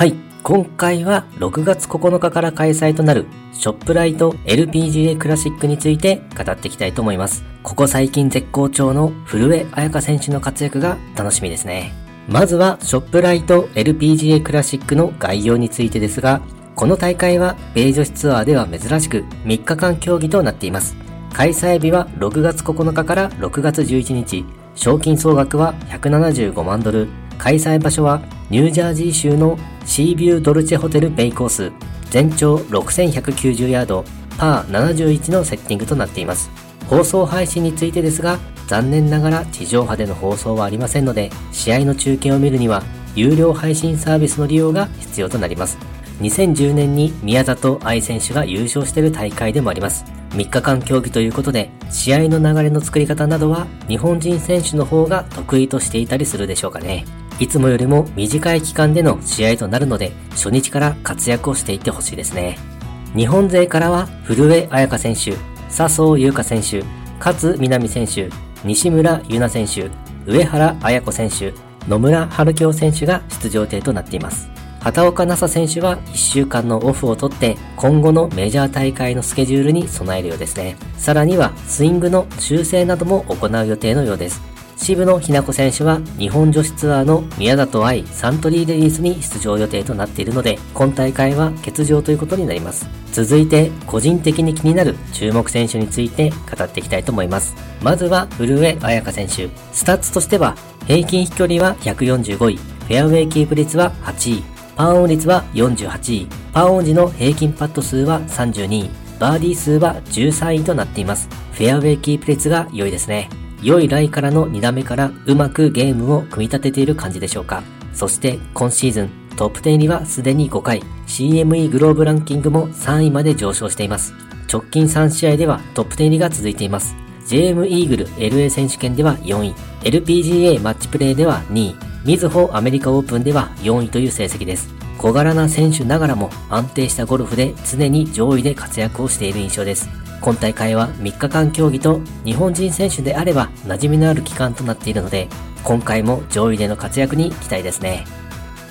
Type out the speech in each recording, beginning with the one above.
はい。今回は6月9日から開催となるショップライト LPGA クラシックについて語っていきたいと思います。ここ最近絶好調の古江彩香選手の活躍が楽しみですね。まずはショップライト LPGA クラシックの概要についてですが、この大会は米女子ツアーでは珍しく3日間競技となっています。開催日は6月9日から6月11日、賞金総額は175万ドル、開催場所はニュージャージー州のシービュードルチェホテルベイコース、全長6190ヤード、パー71のセッティングとなっています。放送配信についてですが、残念ながら地上波での放送はありませんので、試合の中継を見るには、有料配信サービスの利用が必要となります。2010年に宮里愛選手が優勝している大会でもあります。3日間競技ということで、試合の流れの作り方などは日本人選手の方が得意としていたりするでしょうかね。いつもよりも短い期間での試合となるので、初日から活躍をしていってほしいですね。日本勢からは、古江彩佳選手、笹生優花選手、勝みなみ選手、西村優奈選手、上原彩子選手、野村春京選手が出場艇となっています。畑岡奈紗選手は1週間のオフを取って今後のメジャー大会のスケジュールに備えるようですね。さらにはスイングの修正なども行う予定のようです。渋野日向子選手は日本女子ツアーの宮里藍サントリーレディースに出場予定となっているので今大会は欠場ということになります。続いて個人的に気になる注目選手について語っていきたいと思います。まずは古江彩佳選手。スタッツとしては平均飛距離は145位。フェアウェイキープ率は8位。パーオン率は48位。パーオン時の平均パット数は32位。バーディー数は13位となっています。フェアウェイキープ率が良いですね。良いライからの2打目からうまくゲームを組み立てている感じでしょうか。そして今シーズントップ10入りはすでに5回、CME グローブランキングも3位まで上昇しています。直近3試合ではトップ10入りが続いています。JM イーグル LA 選手権では4位、LPGA マッチプレイでは2位、みずほアメリカオープンでは4位という成績です。小柄な選手ながらも安定したゴルフで常に上位で活躍をしている印象です。今大会は3日間競技と日本人選手であれば馴染みのある期間となっているので、今回も上位での活躍に期待ですね。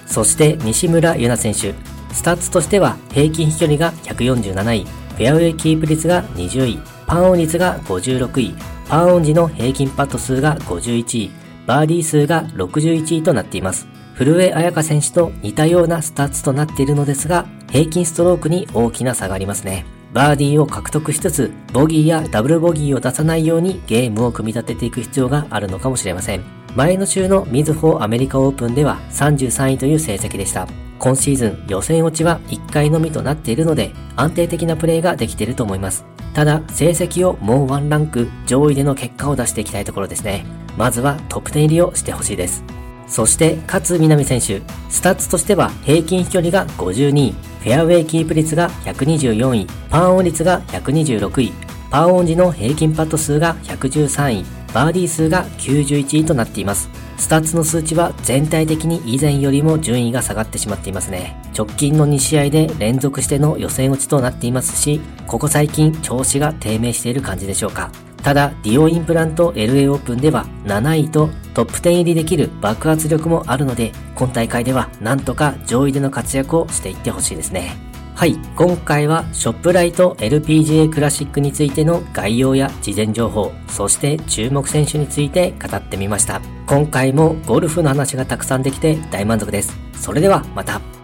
そして西村優菜選手、スタッツとしては平均飛距離が147位、フェアウェイキープ率が20位、パーオン率が56位、パーオン時の平均パット数が51位、バーディー数が61位となっています。古江彩佳選手と似たようなスタッツとなっているのですが、平均ストロークに大きな差がありますね。バーディーを獲得しつつ、ボギーやダブルボギーを出さないようにゲームを組み立てていく必要があるのかもしれません。前の週のミズホアメリカオープンでは33位という成績でした。今シーズン予選落ちは1回のみとなっているので安定的なプレーができていると思います。ただ、成績をもうワンランク上位での結果を出していきたいところですね。まずはトップ10入りをしてほしいです。そして、勝みなみ選手、スタッツとしては平均飛距離が52位、フェアウェイキープ率が124位、パーオン率が126位、パーオン時の平均パット数が113位、バーディー数が91位となっています。スタッツの数値は全体的に以前よりも順位が下がってしまっていますね。直近の2試合で連続しての予選落ちとなっていますし、ここ最近調子が低迷している感じでしょうか。ただ、ディオインプラント LA オープンでは7位とトップ10入りできる爆発力もあるので、今大会ではなんとか上位での活躍をしていってほしいですね。はい、今回はショップライト LPGA クラシックについての概要や事前情報、そして注目選手について語ってみました。今回もゴルフの話がたくさんできて大満足です。それではまた。